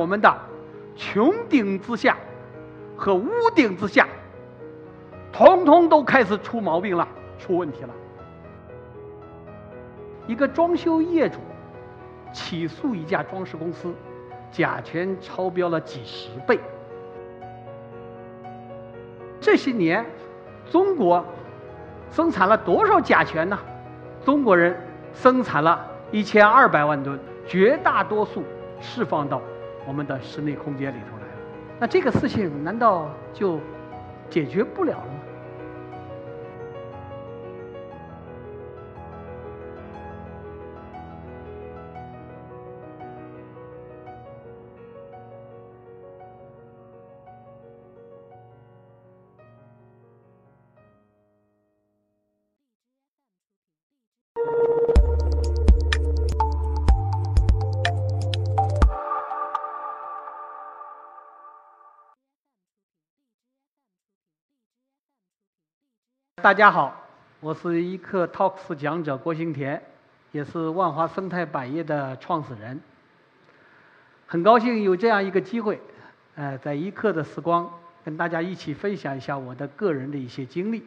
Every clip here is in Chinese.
我们的穹顶之下和屋顶之下，通通都开始出毛病了，出问题了。一个装修业主起诉一家装饰公司，甲醛超标了几十倍。这些年，中国生产了多少甲醛呢？中国人生产了一千二百万吨，绝大多数释放到我们的室内空间里头来了。那这个事情难道就解决不了了吗？大家好，我是一课 Talks 讲者郭兴田，也是万华生态百业的创始人。很高兴有这样一个机会，呃，在一课的时光跟大家一起分享一下我的个人的一些经历。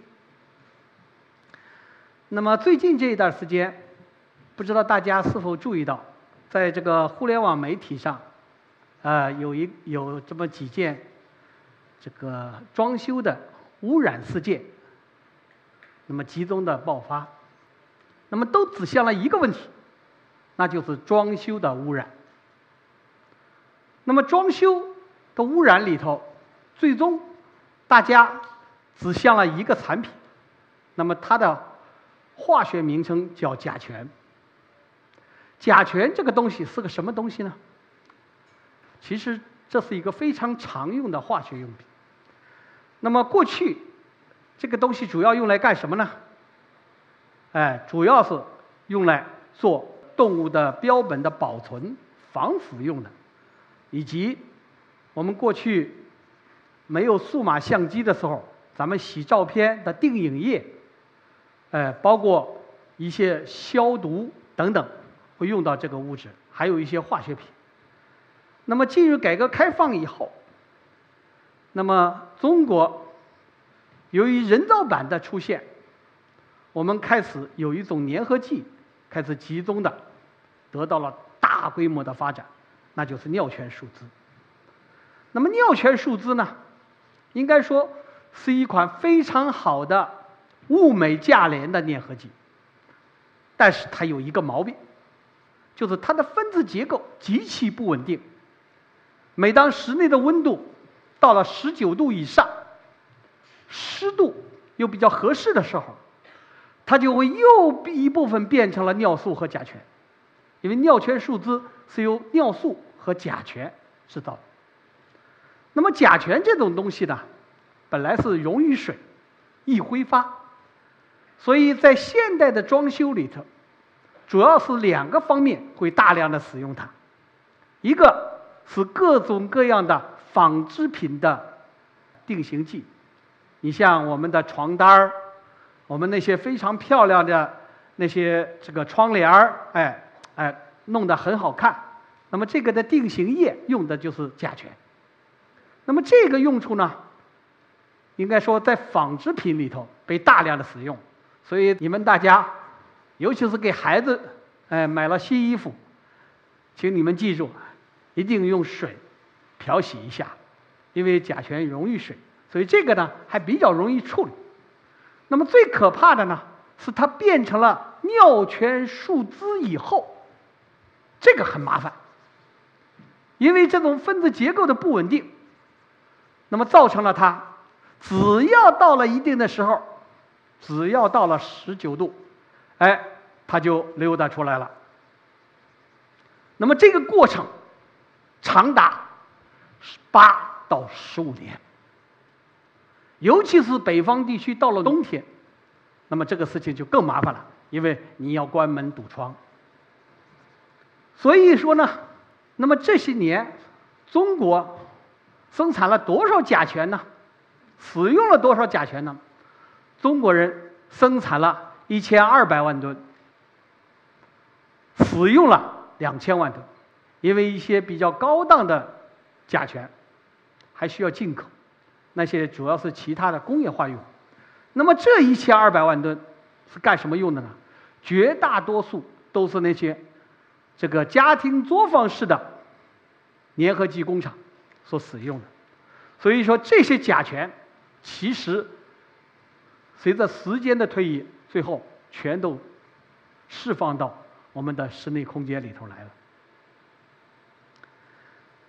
那么最近这一段时间，不知道大家是否注意到，在这个互联网媒体上，呃，有一有这么几件这个装修的污染事件。那么集中的爆发，那么都指向了一个问题，那就是装修的污染。那么装修的污染里头，最终大家指向了一个产品，那么它的化学名称叫甲醛。甲醛这个东西是个什么东西呢？其实这是一个非常常用的化学用品。那么过去。这个东西主要用来干什么呢？哎，主要是用来做动物的标本的保存、防腐用的，以及我们过去没有数码相机的时候，咱们洗照片的定影液，哎，包括一些消毒等等，会用到这个物质，还有一些化学品。那么进入改革开放以后，那么中国。由于人造板的出现，我们开始有一种粘合剂开始集中的得到了大规模的发展，那就是尿醛树脂。那么尿醛树脂呢，应该说是一款非常好的物美价廉的粘合剂，但是它有一个毛病，就是它的分子结构极其不稳定。每当室内的温度到了十九度以上，湿度又比较合适的时候，它就会又一部分变成了尿素和甲醛，因为尿醛树脂是由尿素和甲醛制造的。那么甲醛这种东西呢，本来是溶于水，易挥发，所以在现代的装修里头，主要是两个方面会大量的使用它，一个是各种各样的纺织品的定型剂。你像我们的床单儿，我们那些非常漂亮的那些这个窗帘儿，哎哎，弄得很好看。那么这个的定型液用的就是甲醛。那么这个用处呢，应该说在纺织品里头被大量的使用。所以你们大家，尤其是给孩子，哎买了新衣服，请你们记住，一定用水漂洗一下，因为甲醛溶于水。所以这个呢还比较容易处理，那么最可怕的呢是它变成了尿醛树脂以后，这个很麻烦，因为这种分子结构的不稳定，那么造成了它只要到了一定的时候，只要到了十九度，哎，它就溜达出来了。那么这个过程长达八到十五年。尤其是北方地区到了冬天，那么这个事情就更麻烦了，因为你要关门堵窗。所以说呢，那么这些年，中国生产了多少甲醛呢？使用了多少甲醛呢？中国人生产了一千二百万吨，使用了两千万吨，因为一些比较高档的甲醛，还需要进口，那些主要是其他的工业化用。那么这一千二百万吨是干什么用的呢？绝大多数都是那些这个家庭作坊式的粘合剂工厂所使用的。所以说这些甲醛其实随着时间的推移，最后全都释放到我们的室内空间里头来了。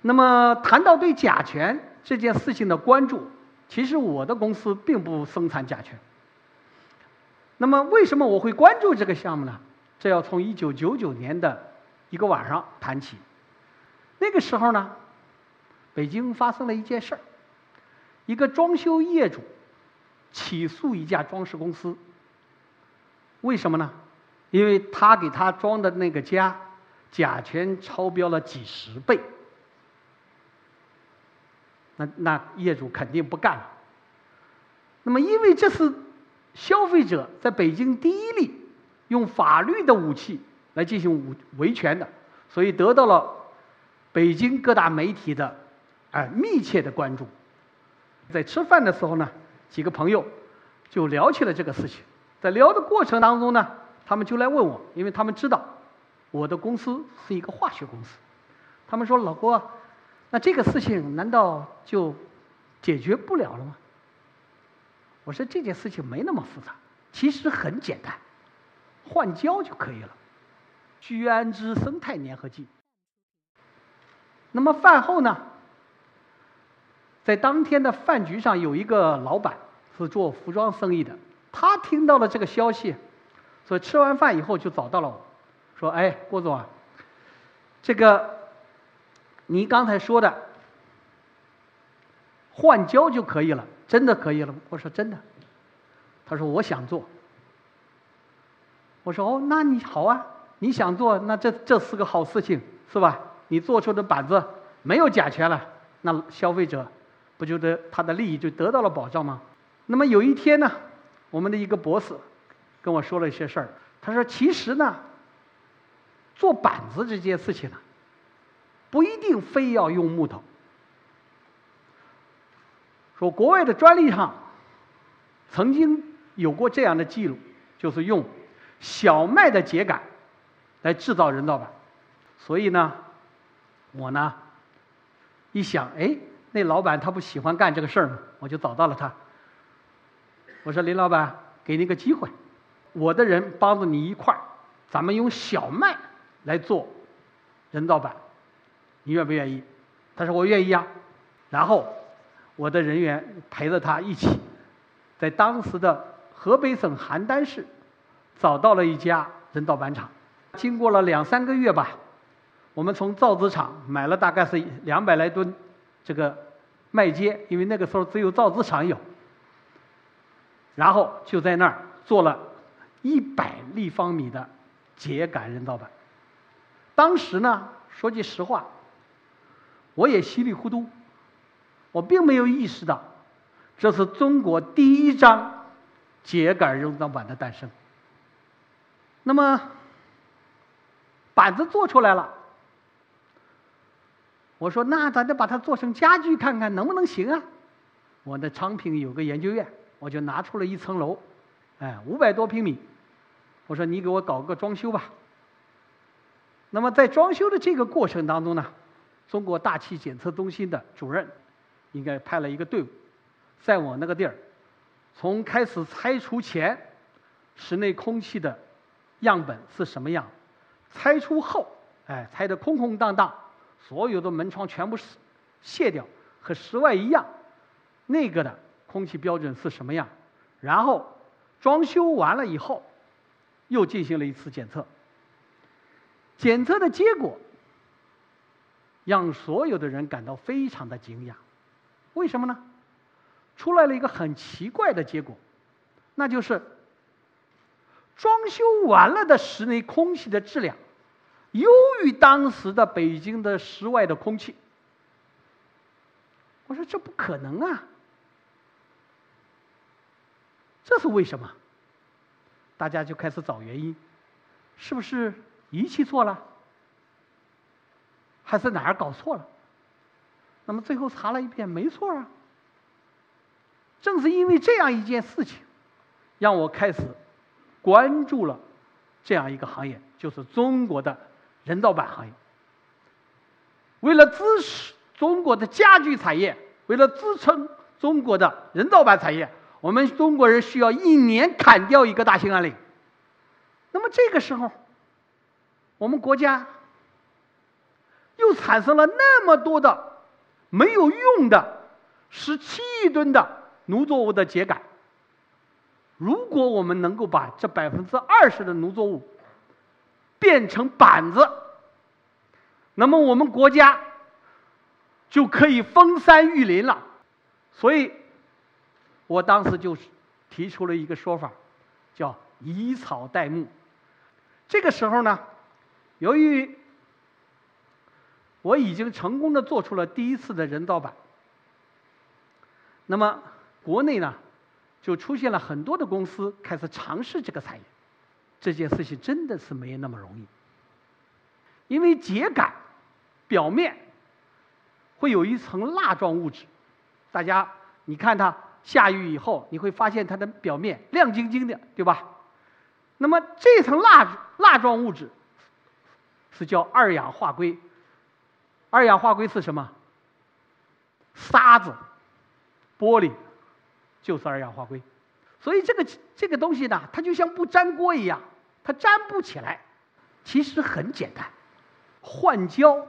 那么谈到对甲醛这件事情的关注，其实我的公司并不生产甲醛。那么为什么我会关注这个项目呢？这要从一九九九年的一个晚上谈起。那个时候呢，北京发生了一件事儿，一个装修业主起诉一家装饰公司。为什么呢？因为他给他装的那个家甲醛超标了几十倍。那那业主肯定不干了。那么，因为这是消费者在北京第一例用法律的武器来进行维权的，所以得到了北京各大媒体的哎密切的关注。在吃饭的时候呢，几个朋友就聊起了这个事情。在聊的过程当中呢，他们就来问我，因为他们知道我的公司是一个化学公司，他们说：“老郭。”那这个事情难道就解决不了了吗？我说这件事情没那么复杂，其实很简单，换胶就可以了，聚氨酯生态粘合剂。那么饭后呢，在当天的饭局上，有一个老板是做服装生意的，他听到了这个消息，所以吃完饭以后就找到了我，说：“哎，郭总啊，这个。”你刚才说的换胶就可以了，真的可以了？我说真的。他说我想做。我说哦，那你好啊，你想做，那这这是个好事情，是吧？你做出的板子没有甲醛了，那消费者不就得他的利益就得到了保障吗？那么有一天呢，我们的一个博士跟我说了一些事儿，他说其实呢，做板子这件事情呢。不一定非要用木头。说国外的专利上曾经有过这样的记录，就是用小麦的秸秆来制造人造板。所以呢，我呢一想，哎，那老板他不喜欢干这个事儿吗？我就找到了他。我说林老板，给你个机会，我的人帮着你一块儿，咱们用小麦来做人造板。你愿不愿意？他说我愿意啊。然后我的人员陪着他一起，在当时的河北省邯郸市找到了一家人造板厂。经过了两三个月吧，我们从造纸厂买了大概是两百来吨这个麦秸，因为那个时候只有造纸厂有。然后就在那儿做了一百立方米的秸秆人造板。当时呢，说句实话。我也稀里糊涂，我并没有意识到，这是中国第一张秸秆人造板的诞生。那么，板子做出来了，我说那咱得把它做成家具看看能不能行啊？我的昌平有个研究院，我就拿出了一层楼，哎，五百多平米，我说你给我搞个装修吧。那么在装修的这个过程当中呢？中国大气检测中心的主任应该派了一个队伍，在我那个地儿，从开始拆除前室内空气的样本是什么样，拆除后，哎，拆的空空荡荡，所有的门窗全部卸掉，和室外一样，那个的空气标准是什么样？然后装修完了以后，又进行了一次检测，检测的结果。让所有的人感到非常的惊讶，为什么呢？出来了一个很奇怪的结果，那就是装修完了的室内空气的质量优于当时的北京的室外的空气。我说这不可能啊！这是为什么？大家就开始找原因，是不是仪器错了？还是哪儿搞错了？那么最后查了一遍，没错啊。正是因为这样一件事情，让我开始关注了这样一个行业，就是中国的人造板行业。为了支持中国的家具产业，为了支撑中国的人造板产业，我们中国人需要一年砍掉一个大兴安岭。那么这个时候，我们国家产生了那么多的没有用的十七亿吨的农作物的秸秆。如果我们能够把这百分之二十的农作物变成板子，那么我们国家就可以封山育林了。所以，我当时就提出了一个说法，叫以草代木。这个时候呢，由于我已经成功的做出了第一次的人造板，那么国内呢，就出现了很多的公司开始尝试这个产业。这件事情真的是没那么容易，因为秸秆表面会有一层蜡状物质，大家你看它下雨以后，你会发现它的表面亮晶晶的，对吧？那么这层蜡蜡状物质是叫二氧化硅。二氧化硅是什么？沙子、玻璃就是二氧化硅。所以这个这个东西呢，它就像不粘锅一样，它粘不起来。其实很简单，换胶，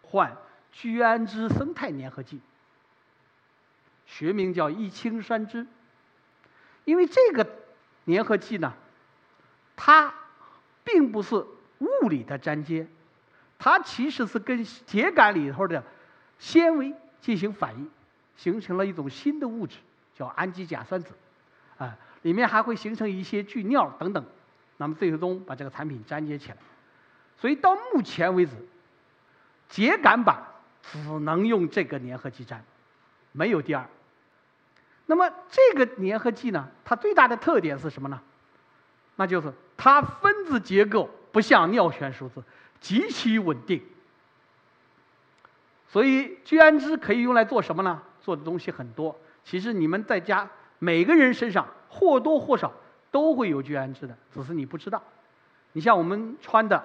换聚氨酯生态粘合剂，学名叫异氰酸酯。因为这个粘合剂呢。它并不是物理的粘接，它其实是跟秸秆里头的纤维进行反应，形成了一种新的物质，叫氨基甲酸酯，啊，里面还会形成一些聚尿等等，那么最终把这个产品粘接起来。所以到目前为止，秸秆板只能用这个粘合剂粘，没有第二。那么这个粘合剂呢，它最大的特点是什么呢？那就是它分子结构不像尿醛树脂，极其稳定。所以聚氨酯可以用来做什么呢？做的东西很多。其实你们在家每个人身上或多或少都会有聚氨酯的，只是你不知道。你像我们穿的，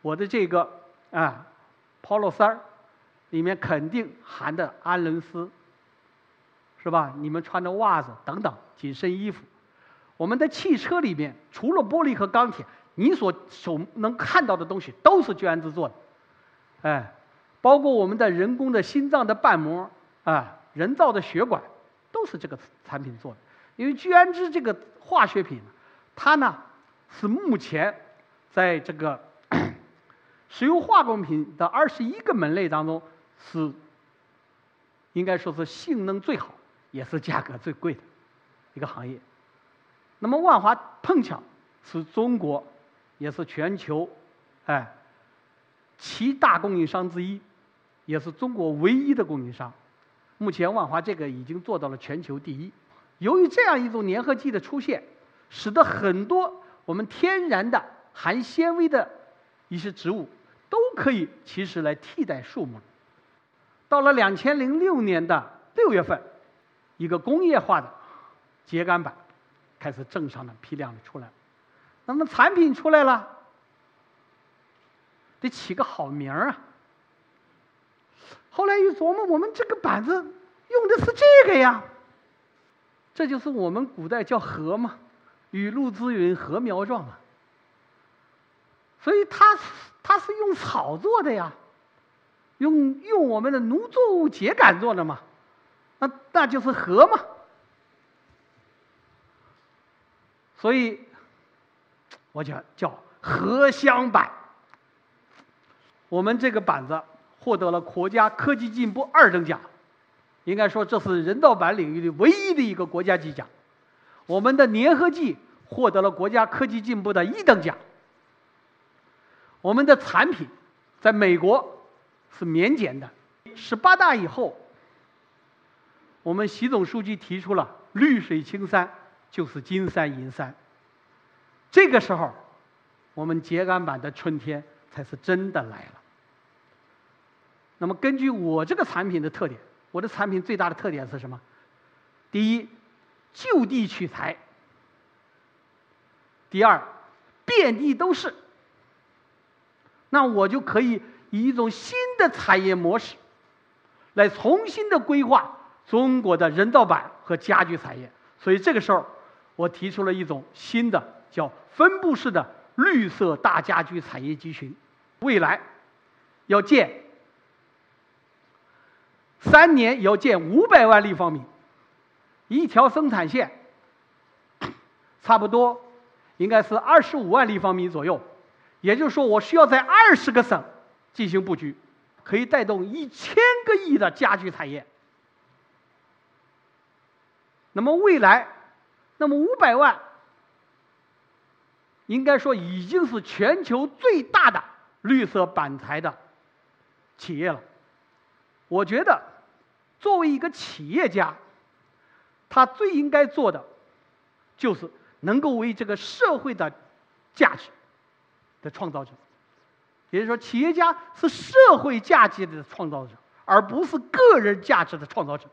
我的这个啊，polo 衫儿，里面肯定含的氨纶丝，是吧？你们穿的袜子等等紧身衣服。我们的汽车里面，除了玻璃和钢铁，你所手能看到的东西都是聚氨酯做的，哎，包括我们的人工的心脏的瓣膜啊，人造的血管，都是这个产品做的。因为聚氨酯这个化学品，它呢是目前在这个 石油化工品的二十一个门类当中，是应该说是性能最好，也是价格最贵的一个行业。那么万华碰巧是中国，也是全球，哎，七大供应商之一，也是中国唯一的供应商。目前万华这个已经做到了全球第一。由于这样一种粘合剂的出现，使得很多我们天然的含纤维的一些植物都可以其实来替代树木。到了两千零六年的六月份，一个工业化的秸秆板。开始正常的批量的出来，那么产品出来了，得起个好名儿啊。后来一琢磨，我们这个板子用的是这个呀，这就是我们古代叫禾嘛，雨露滋云，禾苗状啊。所以它它是用草做的呀，用用我们的农作物秸秆做的嘛，那那就是禾嘛。所以，我叫叫荷香板。我们这个板子获得了国家科技进步二等奖，应该说这是人造板领域的唯一的一个国家级奖。我们的粘合剂获得了国家科技进步的一等奖。我们的产品在美国是免检的。十八大以后，我们习总书记提出了绿水青山。就是金山银山。这个时候，我们秸秆板的春天才是真的来了。那。那么根据我这个产品的特点，我的产品最大的特点是什么？第一，就地取材；第二，遍地都是。那我就可以以一种新的产业模式，来重新的规划中国的人造板和家具产业。所以这个时候，我提出了一种新的叫分布式的绿色大家居产业集群，未来要建三年要建五百万立方米。一条生产线，差不多应该是二十五万立方米左右，也就是说，我需要在二十个省进行布局，可以带动一千个亿的家居产业。那么未来，那么五百万，应该说已经是全球最大的绿色板材的企业了。我觉得，作为一个企业家。他最应该做的，就是能够为这个社会的价值的创造者。也就是说，企业家是社会价值的创造者，而不是个人价值的创造者。